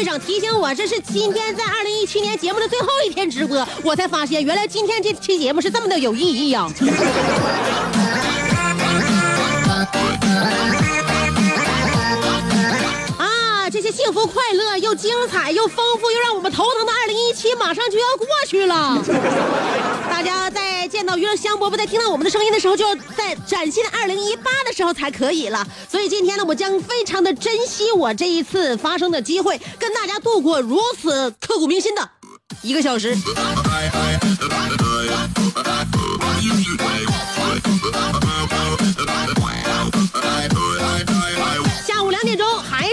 队长提醒我，这是今天在二零一七年节目的最后一天直播，我才发现原来今天这期节目是这么的有意义呀、啊！些幸福、快乐又精彩又丰富又让我们头疼的二零一七马上就要过去了。大家在见到娱乐香饽饽，在听到我们的声音的时候，就要在崭新的二零一八的时候才可以了。所以今天呢，我将非常的珍惜我这一次发生的机会，跟大家度过如此刻骨铭心的一个小时。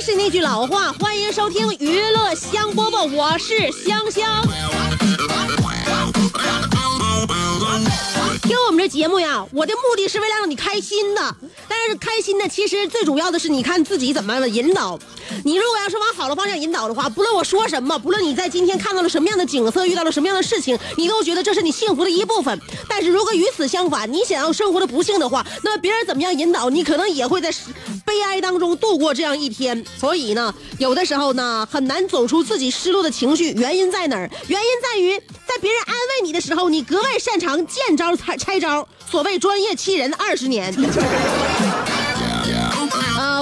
是那句老话，欢迎收听娱乐香饽饽，我是香香。听我们这节目呀，我的目的是为了让你开心的。但是开心的，其实最主要的是你看自己怎么引导。你如果要是往好的方向引导的话，不论我说什么，不论你在今天看到了什么样的景色，遇到了什么样的事情，你都觉得这是你幸福的一部分。但是如果与此相反，你想要生活的不幸的话，那别人怎么样引导你，可能也会在悲哀当中度过这样一天。所以呢，有的时候呢，很难走出自己失落的情绪。原因在哪儿？原因在于在别人安慰你的时候，你格外擅长见招拆拆招。所谓专业欺人二十年。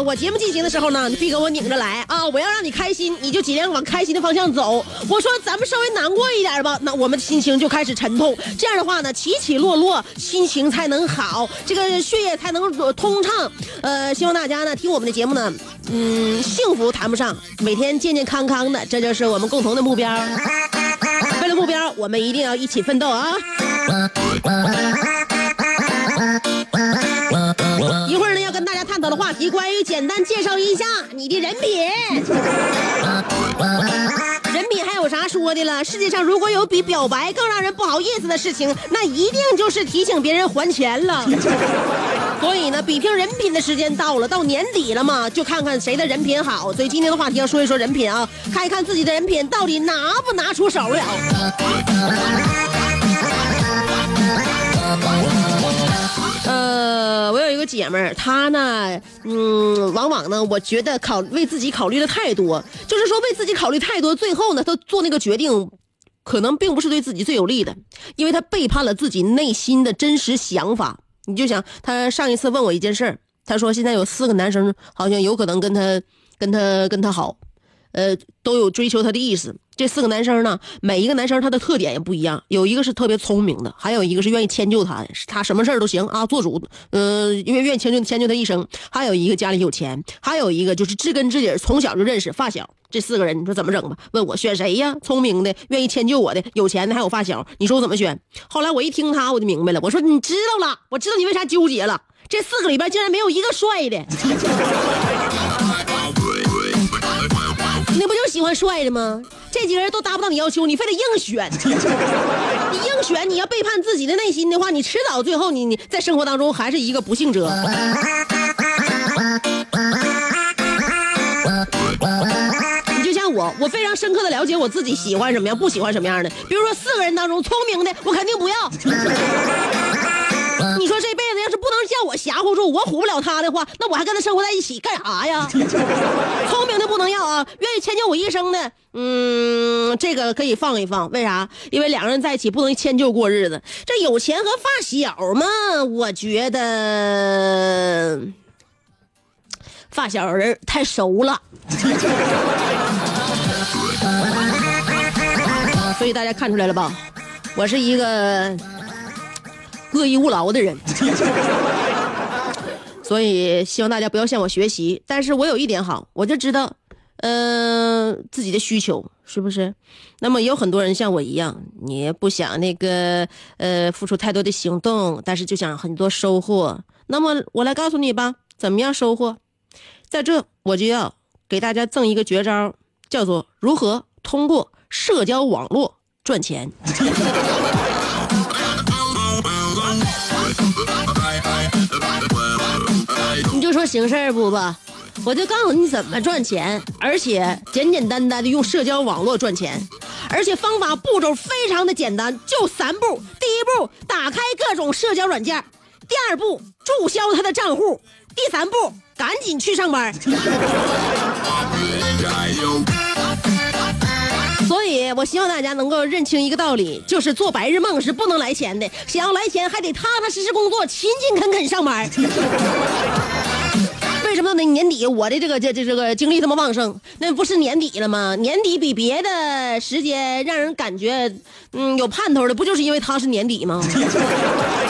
我节目进行的时候呢，你必给我拧着来啊！我要让你开心，你就尽量往开心的方向走。我说咱们稍微难过一点吧，那我们心情就开始沉痛。这样的话呢，起起落落，心情才能好，这个血液才能通畅。呃，希望大家呢听我们的节目呢，嗯，幸福谈不上，每天健健康康的，这就是我们共同的目标。为了目标，我们一定要一起奋斗啊！一会儿，看到的话题，关于简单介绍一下你的人品。人品还有啥说的了？世界上如果有比表白更让人不好意思的事情，那一定就是提醒别人还钱了。所以呢，比拼人品的时间到了，到年底了嘛，就看看谁的人品好。所以今天的话题要说一说人品啊，看一看自己的人品到底拿不拿出手了。姐们儿，她呢，嗯，往往呢，我觉得考为自己考虑的太多，就是说为自己考虑太多，最后呢，她做那个决定，可能并不是对自己最有利的，因为她背叛了自己内心的真实想法。你就想，她上一次问我一件事儿，她说现在有四个男生好像有可能跟她跟她跟她好，呃，都有追求她的意思。这四个男生呢，每一个男生他的特点也不一样，有一个是特别聪明的，还有一个是愿意迁就他的，他什么事儿都行啊，做主，呃，因为愿意迁就迁就他一生。还有一个家里有钱，还有一个就是知根知底，从小就认识发小。这四个人，你说怎么整吧？问我选谁呀？聪明的，愿意迁就我的，有钱的，还有发小，你说我怎么选？后来我一听他，我就明白了。我说你知道了，我知道你为啥纠结了。这四个里边竟然没有一个帅的。你不就喜欢帅的吗？这几个人都达不到你要求，你非得硬选。你硬选，你要背叛自己的内心的话，你迟早最后你你在生活当中还是一个不幸者。你就像我，我非常深刻的了解我自己喜欢什么样，不喜欢什么样的。比如说四个人当中，聪明的我肯定不要。你说这辈子要是不能叫我吓唬住，我唬不了他的话，那我还跟他生活在一起干啥呀？聪不能要啊！愿意迁就我一生的，嗯，这个可以放一放。为啥？因为两个人在一起不能迁就过日子。这有钱和发小嘛，我觉得发小人太熟了。所以大家看出来了吧？我是一个恶意勿劳的人。所以希望大家不要向我学习。但是我有一点好，我就知道，嗯、自己的需求是不是？那么也有很多人像我一样，你不想那个呃付出太多的行动，但是就想很多收获。那么我来告诉你吧，怎么样收获？在这我就要给大家赠一个绝招，叫做如何通过社交网络赚钱。行事儿不吧，我就告诉你怎么赚钱，而且简简单单的用社交网络赚钱，而且方法步骤非常的简单，就三步。第一步，打开各种社交软件；第二步，注销他的账户；第三步，赶紧去上班。我希望大家能够认清一个道理，就是做白日梦是不能来钱的。想要来钱，还得踏踏实实工作，勤勤恳恳上班。为什么呢？年底我的这个这这这个精力这么旺盛？那不是年底了吗？年底比别的时间让人感觉嗯有盼头的，不就是因为它是年底吗？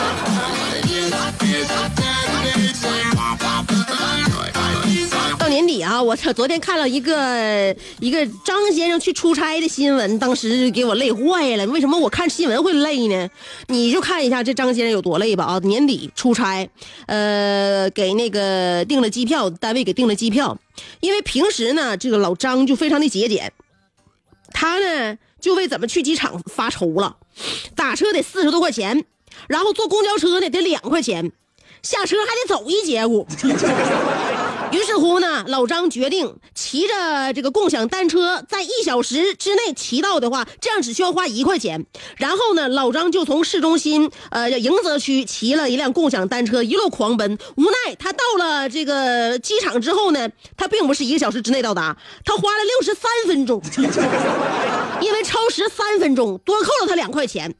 啊，我操！昨天看了一个一个张先生去出差的新闻，当时给我累坏了。为什么我看新闻会累呢？你就看一下这张先生有多累吧啊！年底出差，呃，给那个订了机票，单位给订了机票。因为平时呢，这个老张就非常的节俭，他呢就为怎么去机场发愁了。打车得四十多块钱，然后坐公交车呢得两块钱，下车还得走一节骨。似乎呢，老张决定骑着这个共享单车，在一小时之内骑到的话，这样只需要花一块钱。然后呢，老张就从市中心呃迎泽区骑了一辆共享单车，一路狂奔。无奈他到了这个机场之后呢，他并不是一个小时之内到达，他花了六十三分钟，因为超时三分钟，多扣了他两块钱。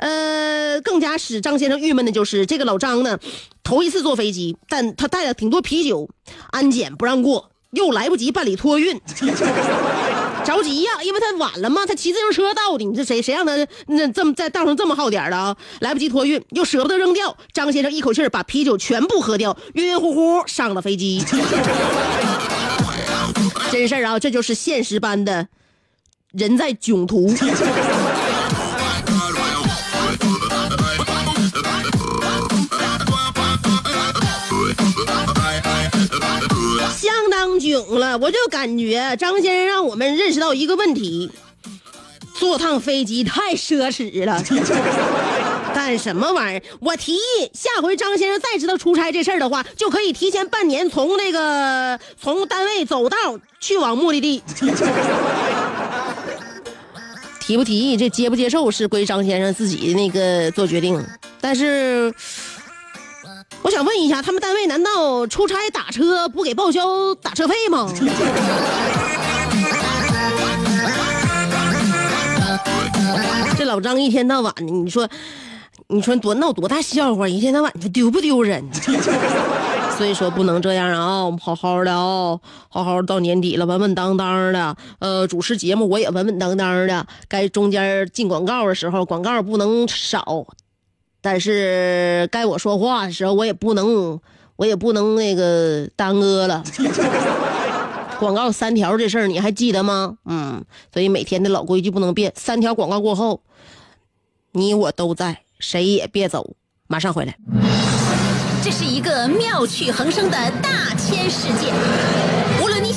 呃，更加使张先生郁闷的就是这个老张呢，头一次坐飞机，但他带了挺多啤酒，安检不让过，又来不及办理托运，着急呀，因为他晚了嘛，他骑自行车到的，你这谁谁让他那这么在道上这么耗点的啊？来不及托运，又舍不得扔掉，张先生一口气把啤酒全部喝掉，晕晕乎乎上了飞机。真事儿啊，这就是现实般的人在囧途。相当囧了，我就感觉张先生让我们认识到一个问题：坐趟飞机太奢侈了。干什么玩意儿？我提议下回张先生再知道出差这事儿的话，就可以提前半年从那个从单位走道去往目的地。提不提议，这接不接受是归张先生自己那个做决定。但是，我想问一下，他们单位难道出差打车不给报销打车费吗？这老张一天到晚的，你说，你说多闹多大笑话，一天到晚你说丢不丢人？所以说不能这样啊！我们好好的啊，好好到年底了，稳稳当当的。呃，主持节目我也稳稳当当的，该中间进广告的时候，广告不能少。但是该我说话的时候，我也不能，我也不能那个耽搁了。广告三条这事儿你还记得吗？嗯，所以每天的老规矩不能变。三条广告过后，你我都在，谁也别走，马上回来。这是一个妙趣横生的大千世界。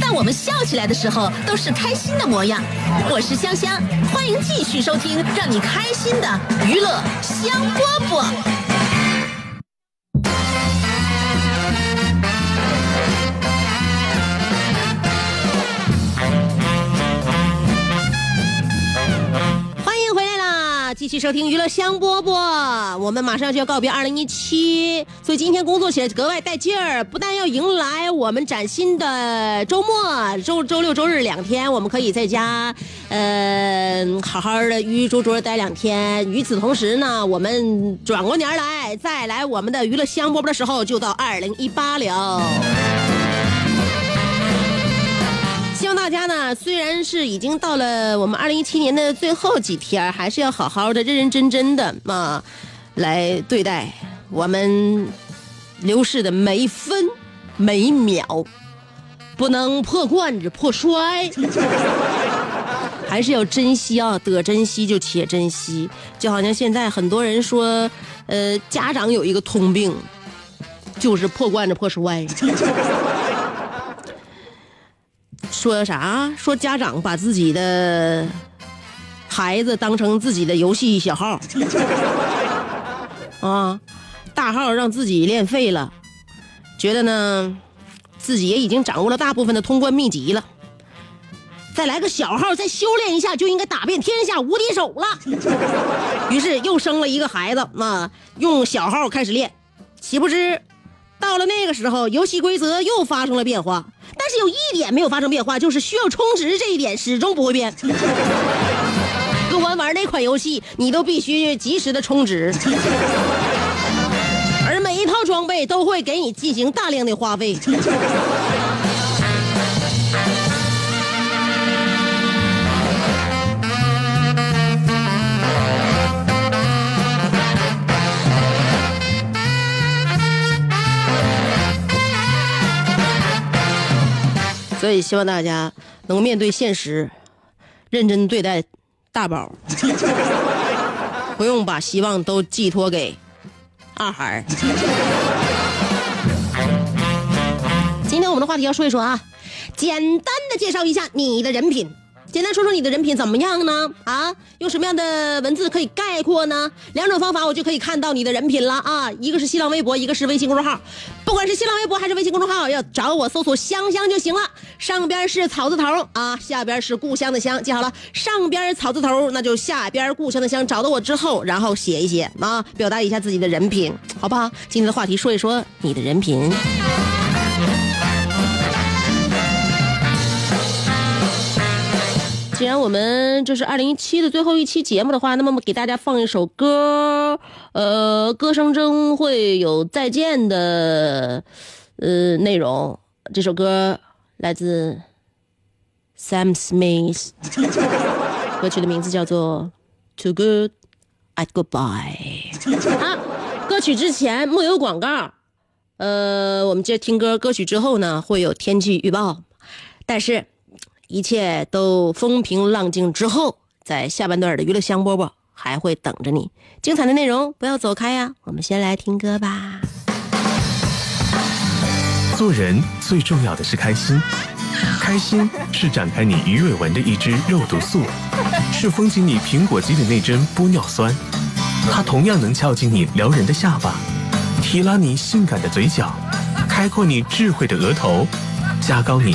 但我们笑起来的时候都是开心的模样。我是香香，欢迎继续收听让你开心的娱乐香饽饽。继续收听娱乐香饽饽，我们马上就要告别二零一七，所以今天工作起来格外带劲儿。不但要迎来我们崭新的周末，周周六周日两天，我们可以在家，呃，好好的与周卓待两天。与此同时呢，我们转过年来再来我们的娱乐香饽饽的时候，就到二零一八了。大家呢，虽然是已经到了我们二零一七年的最后几天，还是要好好的、认认真真的嘛，来对待我们流逝的每一分每一秒，不能破罐子破摔，还是要珍惜啊！得珍惜就且珍惜，就好像现在很多人说，呃，家长有一个通病，就是破罐子破摔。说啥？说家长把自己的孩子当成自己的游戏小号 啊，大号让自己练废了，觉得呢自己也已经掌握了大部分的通关秘籍了，再来个小号再修炼一下，就应该打遍天下无敌手了。于是又生了一个孩子啊，用小号开始练，岂不知到了那个时候，游戏规则又发生了变化。但是有一点没有发生变化，就是需要充值这一点始终不会变。不管玩哪款游戏，你都必须及时的充值，而每一套装备都会给你进行大量的花费。所以希望大家能面对现实，认真对待大宝，不用把希望都寄托给二孩今天我们的话题要说一说啊，简单的介绍一下你的人品。简单说说你的人品怎么样呢？啊，用什么样的文字可以概括呢？两种方法我就可以看到你的人品了啊！一个是新浪微博，一个是微信公众号。不管是新浪微博还是微信公众号，要找我搜索“香香”就行了。上边是草字头啊，下边是故乡的乡，记好了。上边草字头，那就下边故乡的乡。找到我之后，然后写一写啊，表达一下自己的人品，好不好？今天的话题说一说你的人品。既然我们这是二零一七的最后一期节目的话，那么给大家放一首歌，呃，歌声中会有再见的呃内容。这首歌来自 Sam Smith，歌曲的名字叫做《Too Good at Goodbye》。啊，歌曲之前木有广告，呃，我们接着听歌。歌曲之后呢，会有天气预报，但是。一切都风平浪静之后，在下半段的娱乐香饽饽还会等着你。精彩的内容不要走开呀！我们先来听歌吧。做人最重要的是开心，开心是展开你鱼尾纹的一支肉毒素，是封紧你苹果肌的那针玻尿酸。它同样能翘起你撩人的下巴，提拉你性感的嘴角，开阔你智慧的额头，加高你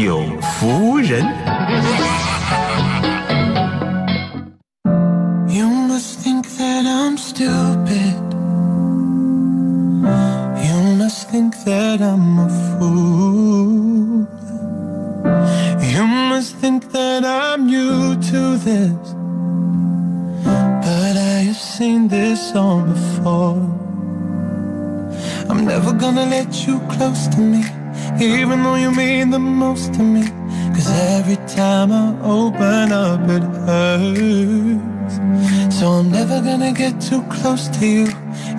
有福人。stupid. You must think that I'm a fool. You must think that I'm new to this. But I have seen this all before. I'm never gonna let you close to me, even though you mean the most to me. Cause every time I open up, it hurts. So I'm never gonna get too close to you,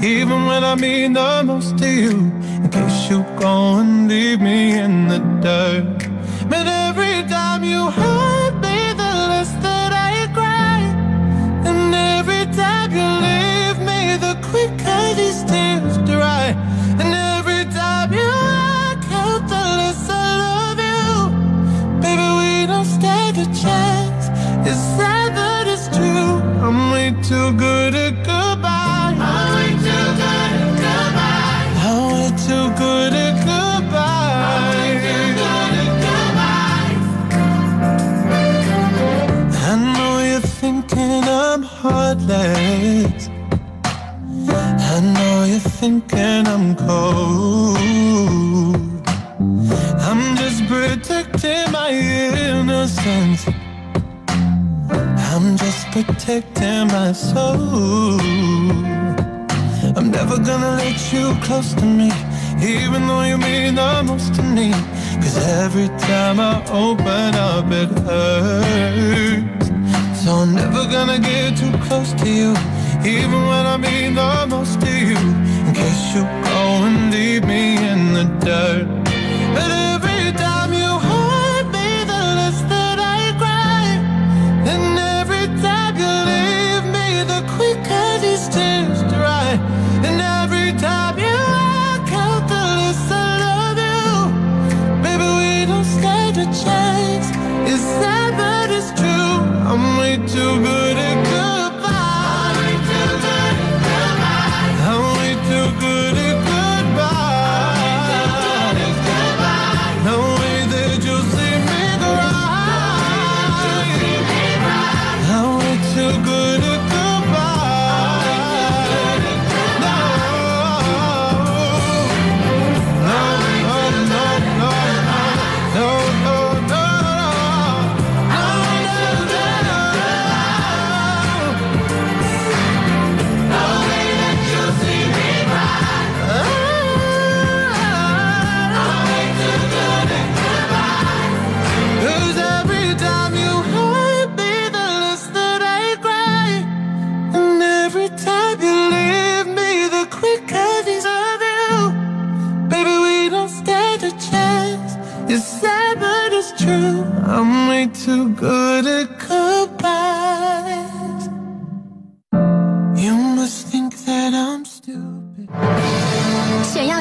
even when I mean the most to you. In case you go and leave me in the dirt. But every time you hurt a chance. It's sad, but it's true. I'm way too good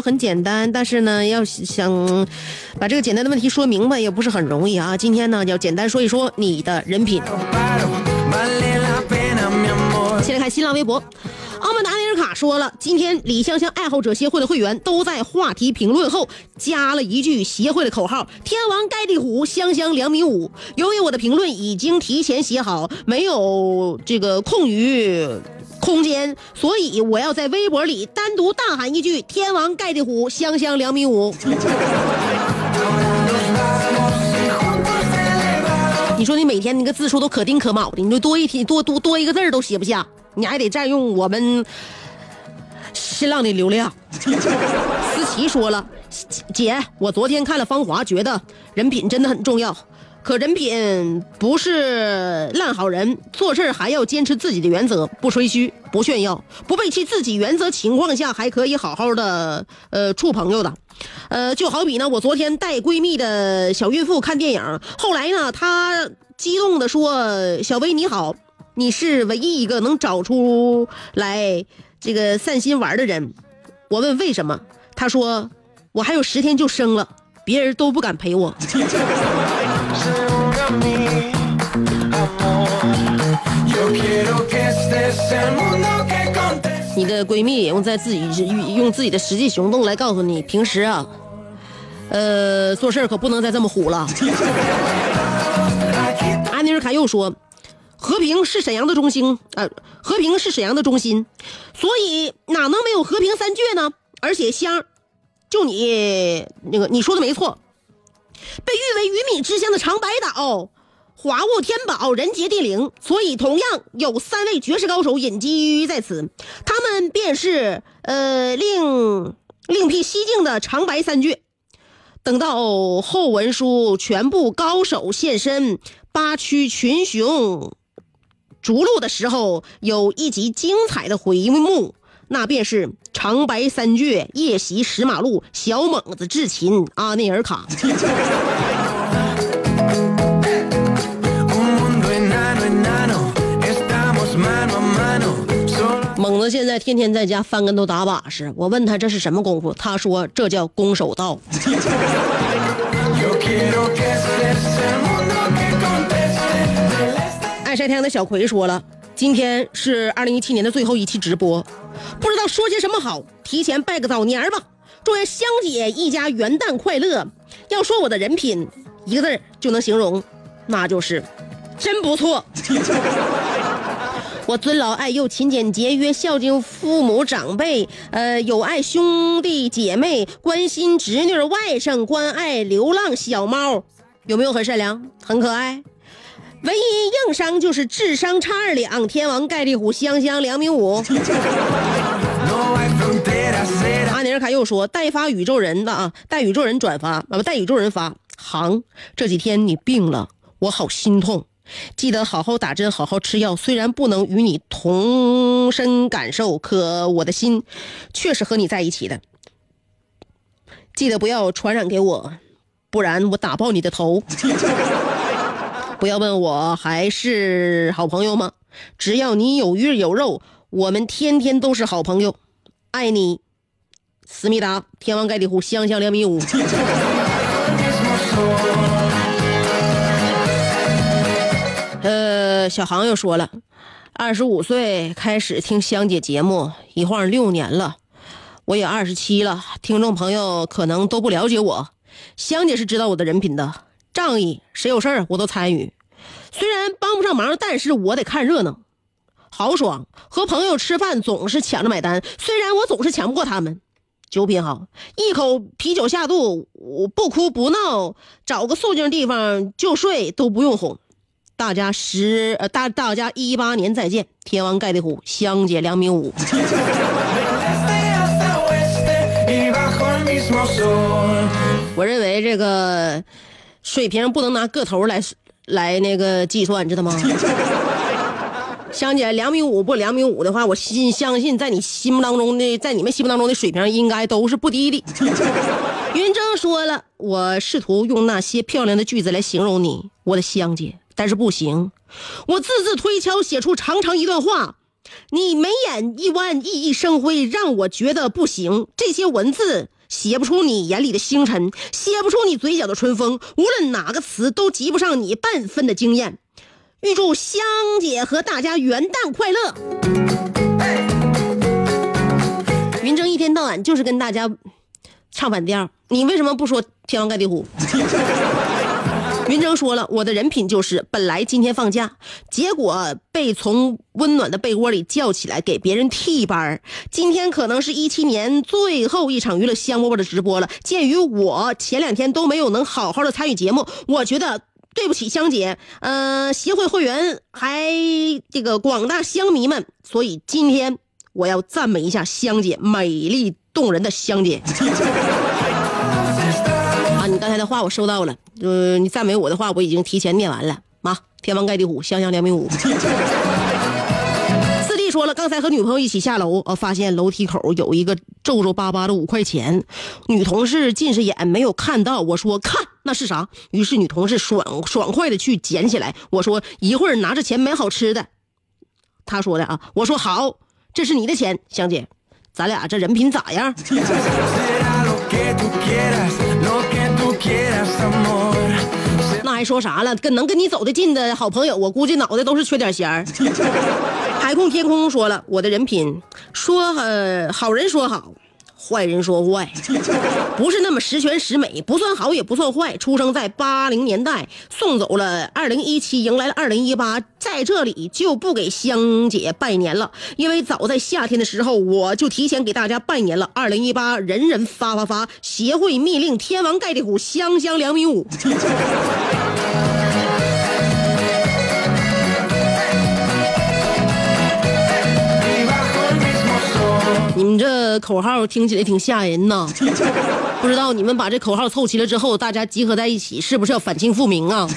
很简单，但是呢，要想把这个简单的问题说明白，也不是很容易啊。今天呢，要简单说一说你的人品。先来看新浪微博，澳门达尼尔卡说了，今天李香香爱好者协会的会员都在话题评论后加了一句协会的口号：“天王盖地虎，香香两米五。”由于我的评论已经提前写好，没有这个空余空间，所以我要在微博里单独大喊一句：“天王盖地虎，香香两米五。” 你说你每天那个字数都可丁可卯的，你就多一天多多多一个字都写不下，你还得占用我们新浪的流量。思琪说了，姐，我昨天看了《芳华》，觉得人品真的很重要。可人品不是烂好人，做事还要坚持自己的原则，不吹嘘，不炫耀，不背弃自己原则情况下，还可以好好的呃处朋友的。呃，就好比呢，我昨天带闺蜜的小孕妇看电影，后来呢，她激动的说：“小薇你好，你是唯一一个能找出来这个散心玩的人。”我问为什么，她说：“我还有十天就生了，别人都不敢陪我。”你的闺蜜也用在自己用自己的实际行动来告诉你，平时啊，呃，做事可不能再这么虎了。安妮尔卡又说，和平是沈阳的中心，呃，和平是沈阳的中心，所以哪能没有和平三倔呢？而且香，就你那个你说的没错，被誉为鱼米之乡的长白岛。华物天宝，人杰地灵，所以同样有三位绝世高手隐居在此，他们便是呃另另辟蹊径的长白三绝。等到后文书全部高手现身，八区群雄逐鹿的时候，有一集精彩的回目，那便是长白三倔夜袭石马路，小猛子智擒阿内尔卡。猛子现在天天在家翻跟头打把式，我问他这是什么功夫，他说这叫攻守道。爱晒太阳的小葵说了，今天是二零一七年的最后一期直播，不知道说些什么好，提前拜个早年吧，祝愿香姐一家元旦快乐。要说我的人品，一个字就能形容，那就是真不错。我尊老爱幼，勤俭节约，孝敬父母长辈，呃，有爱兄弟姐妹，关心侄女外甥，关爱流浪小猫，有没有很善良，很可爱？唯一硬伤就是智商差二两。天王盖地虎，香香两米五。阿尼尔卡又说，代发宇宙人的啊，代宇宙人转发啊，不代宇宙人发。行，这几天你病了，我好心痛。记得好好打针，好好吃药。虽然不能与你同身感受，可我的心确实和你在一起的。记得不要传染给我，不然我打爆你的头。不要问我还是好朋友吗？只要你有鱼有肉，我们天天都是好朋友。爱你，思密达，天王盖地虎，香香两米五。呃，小航又说了，二十五岁开始听香姐节目，一晃六年了，我也二十七了。听众朋友可能都不了解我，香姐是知道我的人品的，仗义，谁有事儿我都参与。虽然帮不上忙，但是我得看热闹，豪爽。和朋友吃饭总是抢着买单，虽然我总是抢不过他们。酒品好，一口啤酒下肚，我不哭不闹，找个肃静地方就睡都不用哄。大家十呃大大家一八年再见，天王盖地虎，香姐两米五。我认为这个水平不能拿个头来来那个计算，知道吗？香姐两米五不两米五的话，我心相信在你心目当中的，在你们心目当中的水平应该都是不低的。云峥说了，我试图用那些漂亮的句子来形容你，我的香姐。但是不行，我字字推敲写出长长一段话，你眉眼一弯，熠熠生辉，让我觉得不行。这些文字写不出你眼里的星辰，写不出你嘴角的春风，无论哪个词都及不上你半分的惊艳。预祝香姐和大家元旦快乐！云峥一天到晚就是跟大家唱反调，你为什么不说天王盖地虎？云峥说了，我的人品就是本来今天放假，结果被从温暖的被窝里叫起来给别人替班儿今天可能是一七年最后一场娱乐香饽饽的直播了。鉴于我前两天都没有能好好的参与节目，我觉得对不起香姐，呃，协会会员还这个广大香迷们，所以今天我要赞美一下香姐，美丽动人的香姐。啊，你刚才的话我收到了，呃，你赞美我的话我已经提前念完了。妈，天王盖地虎，香香两米五。说了，刚才和女朋友一起下楼，呃，发现楼梯口有一个皱皱巴巴的五块钱，女同事近视眼没有看到，我说看那是啥？于是女同事爽爽快的去捡起来，我说一会儿拿着钱买好吃的。她说的啊，我说好，这是你的钱，香姐，咱俩这人品咋样？那还说啥了？跟能跟你走得近的好朋友，我估计脑袋都是缺点弦儿。海空天空说了，我的人品说呃好人说好，坏人说坏，不是那么十全十美，不算好也不算坏。出生在八零年代，送走了二零一七，迎来了二零一八，在这里就不给香姐拜年了，因为早在夏天的时候我就提前给大家拜年了。二零一八，人人发发发，协会密令，天王盖地虎，香香两米五。你们这口号听起来挺吓人呐，不知道你们把这口号凑齐了之后，大家集合在一起，是不是要反清复明啊.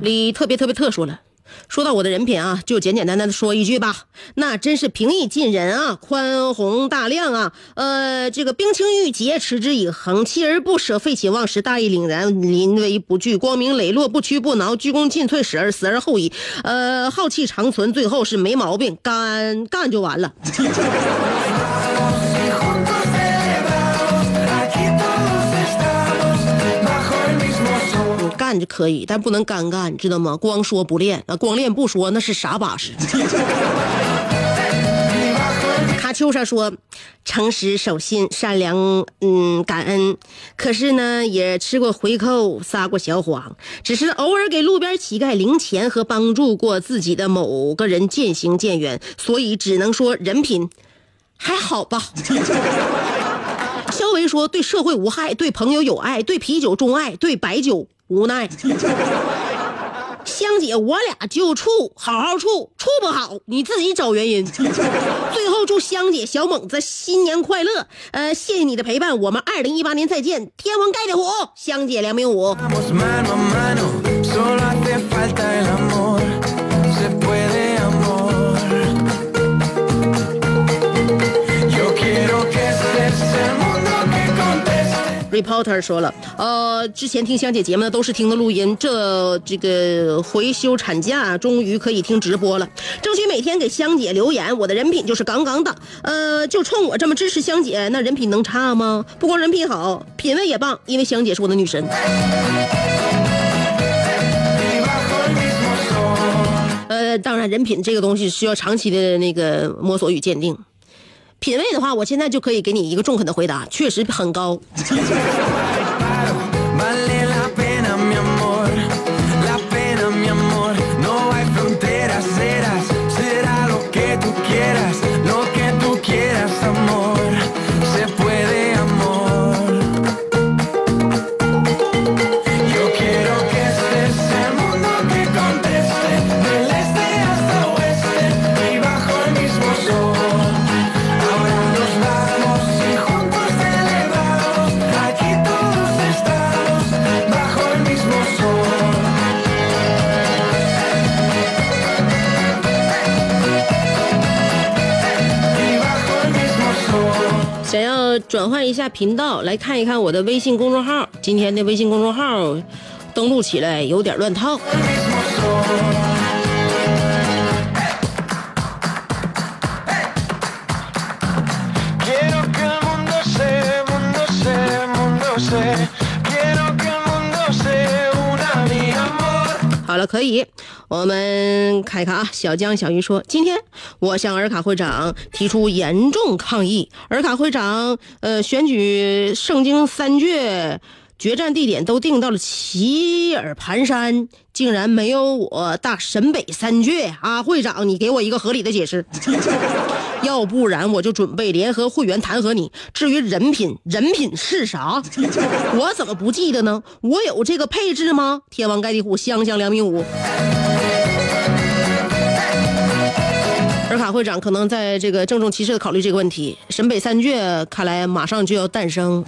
李特别特别特说了，说到我的人品啊，就简简单单的说一句吧，那真是平易近人啊，宽宏大量啊，呃，这个冰清玉洁，持之以恒，锲而不舍，废寝忘食，大义凛然，临危不惧，光明磊落，不屈不挠，鞠躬尽瘁，死而死而后已，呃，浩气长存，最后是没毛病，干干就完了。就可以，但不能干干，知道吗？光说不练，啊，光练不说，那是啥把式？卡秋莎说：“诚实、守信、善良，嗯，感恩。可是呢，也吃过回扣，撒过小谎，只是偶尔给路边乞丐零钱和帮助过自己的某个人渐行渐远，所以只能说人品还好吧。”肖维说：“对社会无害，对朋友有爱，对啤酒钟爱，对白酒无奈。”香姐，我俩就处，好好处，处不好你自己找原因。最后祝香姐、小猛子新年快乐！呃，谢谢你的陪伴，我们二零一八年再见。天王盖地虎，香姐两米五。Reporter 说了，呃，之前听香姐节目呢都是听的录音，这这个回休产假终于可以听直播了，争取每天给香姐留言。我的人品就是杠杠的，呃，就冲我这么支持香姐，那人品能差吗？不光人品好，品味也棒，因为香姐是我的女神。呃，当然，人品这个东西需要长期的那个摸索与鉴定。品味的话，我现在就可以给你一个中肯的回答，确实很高。转换一下频道来看一看我的微信公众号。今天的微信公众号登录起来有点乱套。好了可以。我们看一看啊，小江小鱼说，今天我向尔卡会长提出严重抗议，尔卡会长呃选举圣经三卷。决战地点都定到了齐尔盘山，竟然没有我大沈北三卷啊！会长，你给我一个合理的解释，要不然我就准备联合会员弹劾你。至于人品，人品是啥？我怎么不记得呢？我有这个配置吗？天王盖地虎，香香两米五。尔卡会长可能在这个郑重其事的考虑这个问题。沈北三倔看来马上就要诞生。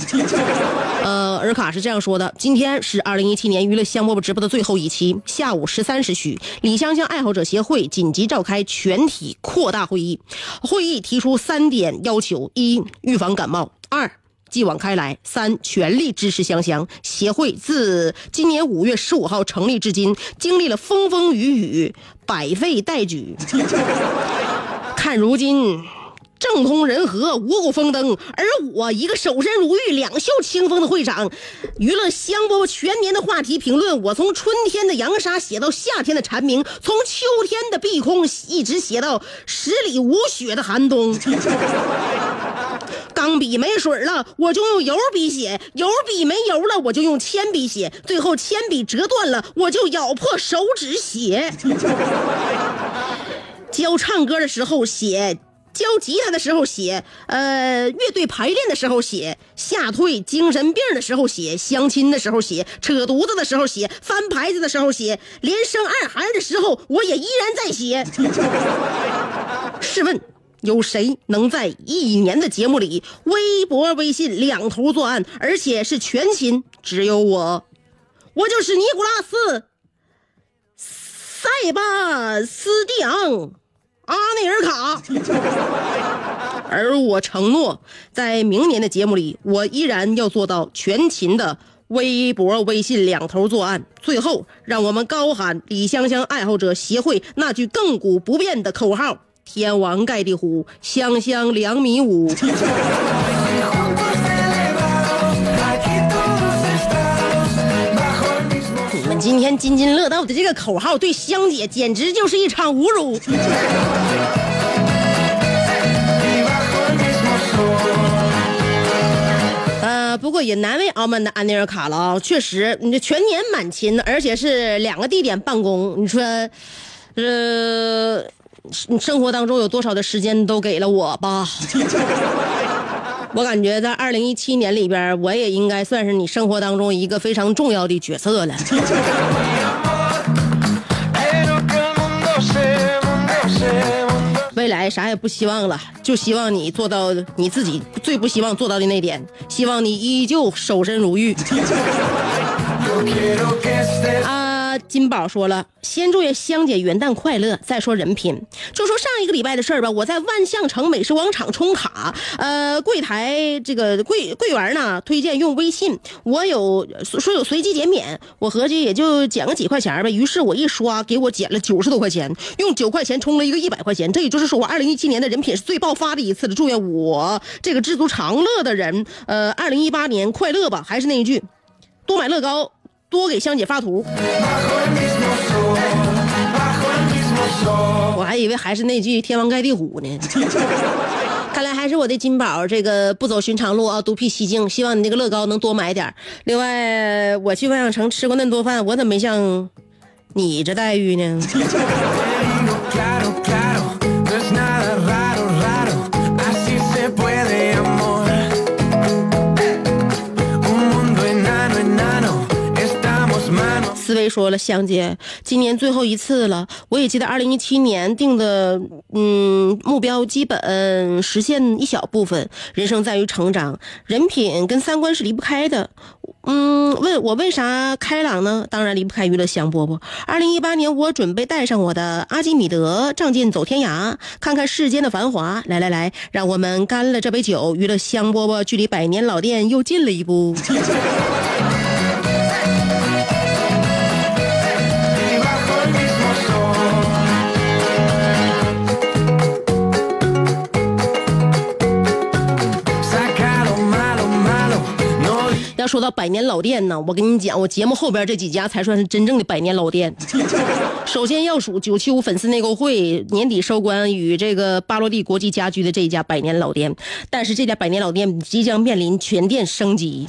呃，尔卡是这样说的：今天是二零一七年娱乐香饽饽直播的最后一期，下午十三时许，李香香爱好者协会紧急召开全体扩大会议。会议提出三点要求：一、预防感冒；二、继往开来；三、全力支持香香。协会自今年五月十五号成立至今，经历了风风雨雨，百废待举。看如今。政通人和，五谷丰登，而我一个守身如玉、两袖清风的会长，娱乐香饽饽全年的话题评论，我从春天的扬沙写到夏天的蝉鸣，从秋天的碧空一直写到十里无雪的寒冬。钢笔没水了，我就用油笔写；油笔没油了，我就用铅笔写；最后铅笔折断了，我就咬破手指写。教唱歌的时候写。教吉他的时候写，呃，乐队排练的时候写，吓退精神病的时候写，相亲的时候写，扯犊子的时候写，翻牌子的时候写，连生二孩的时候我也依然在写。试问，有谁能在一年的节目里，微博、微信两头作案，而且是全勤？只有我，我就是尼古拉斯·塞巴斯蒂昂。阿内尔卡，而我承诺，在明年的节目里，我依然要做到全勤的微博、微信两头作案。最后，让我们高喊李香香爱好者协会那句亘古不变的口号：“天王盖地虎，香香两米五。”今天津津乐道的这个口号，对香姐简直就是一场侮辱。呃，不过也难为澳门的安尼尔卡了啊！确实，你这全年满勤，而且是两个地点办公，你说，呃，生活当中有多少的时间都给了我吧？我感觉在二零一七年里边，我也应该算是你生活当中一个非常重要的角色了。未来啥也不希望了，就希望你做到你自己最不希望做到的那点，希望你依旧守身如玉。啊。金宝说了，先祝愿香姐元旦快乐。再说人品，就说上一个礼拜的事儿吧。我在万象城美食广场充卡，呃，柜台这个柜柜员呢推荐用微信，我有说有随机减免，我合计也就减个几块钱吧。于是我一刷，给我减了九十多块钱，用九块钱充了一个一百块钱。这也就是说，我二零一七年的人品是最爆发的一次了。祝愿我这个知足常乐的人，呃，二零一八年快乐吧。还是那一句，多买乐高。多给香姐发图，我还以为还是那句天王盖地虎呢。看来还是我的金宝，这个不走寻常路啊，独辟蹊径。希望你那个乐高能多买点另外，我去万象城吃过那么多饭，我怎么没像你这待遇呢？思维说了，香姐，今年最后一次了。我也记得二零一七年定的，嗯，目标基本实现一小部分。人生在于成长，人品跟三观是离不开的。嗯，问我为啥开朗呢？当然离不开娱乐香饽饽。二零一八年，我准备带上我的阿基米德，仗剑走天涯，看看世间的繁华。来来来，让我们干了这杯酒，娱乐香饽饽距离百年老店又近了一步。说到百年老店呢，我跟你讲，我节目后边这几家才算是真正的百年老店。首先要数九七五粉丝内购会年底收官与这个巴洛蒂国际家居的这一家百年老店，但是这家百年老店即将面临全店升级。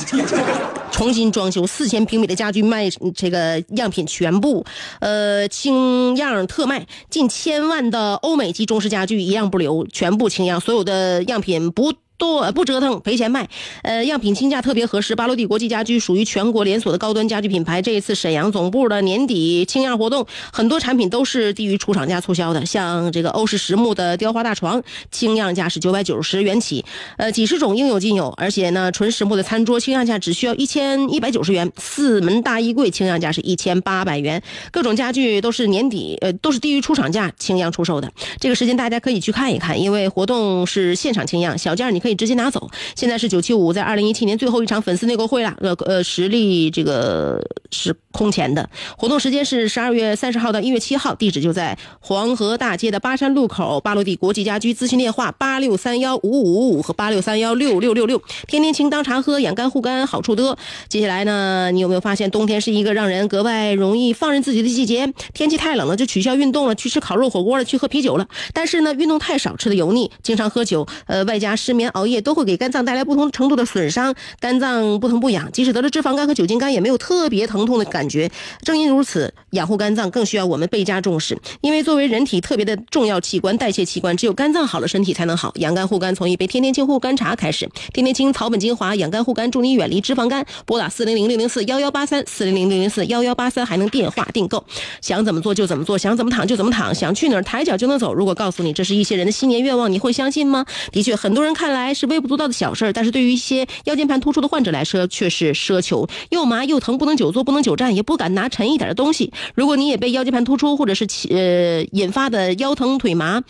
重新装修四千平米的家具卖这个样品全部，呃，清样特卖，近千万的欧美级中式家具一样不留，全部清样，所有的样品不。多不折腾赔钱卖，呃，样品清价特别合适。巴洛蒂国际家居属于全国连锁的高端家居品牌。这一次沈阳总部的年底清样活动，很多产品都是低于出厂价促销的。像这个欧式实木的雕花大床，清样价是九百九十元起，呃，几十种应有尽有。而且呢，纯实木的餐桌清样价只需要一千一百九十元。四门大衣柜清样价是一千八百元。各种家具都是年底呃都是低于出厂价清样出售的。这个时间大家可以去看一看，因为活动是现场清样，小件你可以。直接拿走。现在是九七五在二零一七年最后一场粉丝内购会了，呃呃，实力这个是空前的。活动时间是十二月三十号到一月七号，地址就在黄河大街的巴山路口巴洛蒂国际家居，咨询电话八六三幺五五五和八六三幺六六六六。天天清当茶喝，养肝护肝好处多。接下来呢，你有没有发现冬天是一个让人格外容易放任自己的季节？天气太冷了就取消运动了，去吃烤肉火锅了，去喝啤酒了。但是呢，运动太少，吃的油腻，经常喝酒，呃，外加失眠熬。熬夜都会给肝脏带来不同程度的损伤，肝脏不疼不痒，即使得了脂肪肝和酒精肝，也没有特别疼痛的感觉。正因如此，养护肝脏更需要我们倍加重视，因为作为人体特别的重要器官、代谢器官，只有肝脏好了，身体才能好。养肝护肝从一杯天天清护肝茶开始，天天清草本精华养肝护肝，助你远离脂肪肝。拨打四零零六零四幺幺八三四零零六零四幺幺八三，还能电话订购。想怎么做就怎么做，想怎么躺就怎么躺，想去哪儿抬脚就能走。如果告诉你这是一些人的新年愿望，你会相信吗？的确，很多人看来。是微不足道的小事儿但是对于一些腰间盘突出的患者来说，却是奢求。又麻又疼，不能久坐，不能久站，也不敢拿沉一点的东西。如果你也被腰间盘突出或者是呃引发的腰疼、腿麻、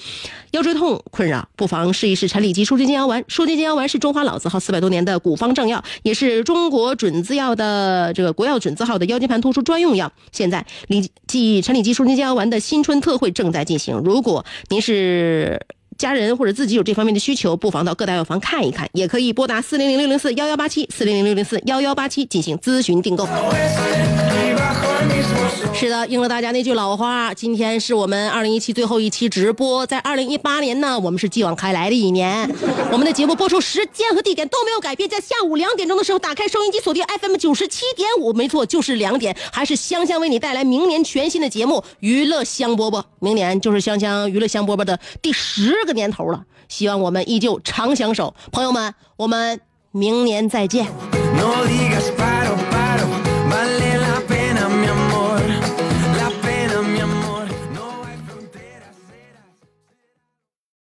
腰椎痛困扰，不妨试一试陈李济舒筋健腰丸。舒筋健腰丸是中华老字号四百多年的古方正药，也是中国准字药的这个国药准字号的腰间盘突出专用药。现在李济陈李济舒筋健腰丸的新春特惠正在进行。如果您是。家人或者自己有这方面的需求，不妨到各大药房看一看，也可以拨打四零零六零四幺幺八七四零零六零四幺幺八七进行咨询订购。是的，应了大家那句老话，今天是我们二零一七最后一期直播。在二零一八年呢，我们是继往开来的一年，我们的节目播出时间和地点都没有改变，在下午两点钟的时候打开收音机，锁定 FM 九十七点五，没错，就是两点，还是香香为你带来明年全新的节目《娱乐香饽饽》。明年就是香香娱乐香饽饽的第十个年头了，希望我们依旧长相守，朋友们，我们明年再见。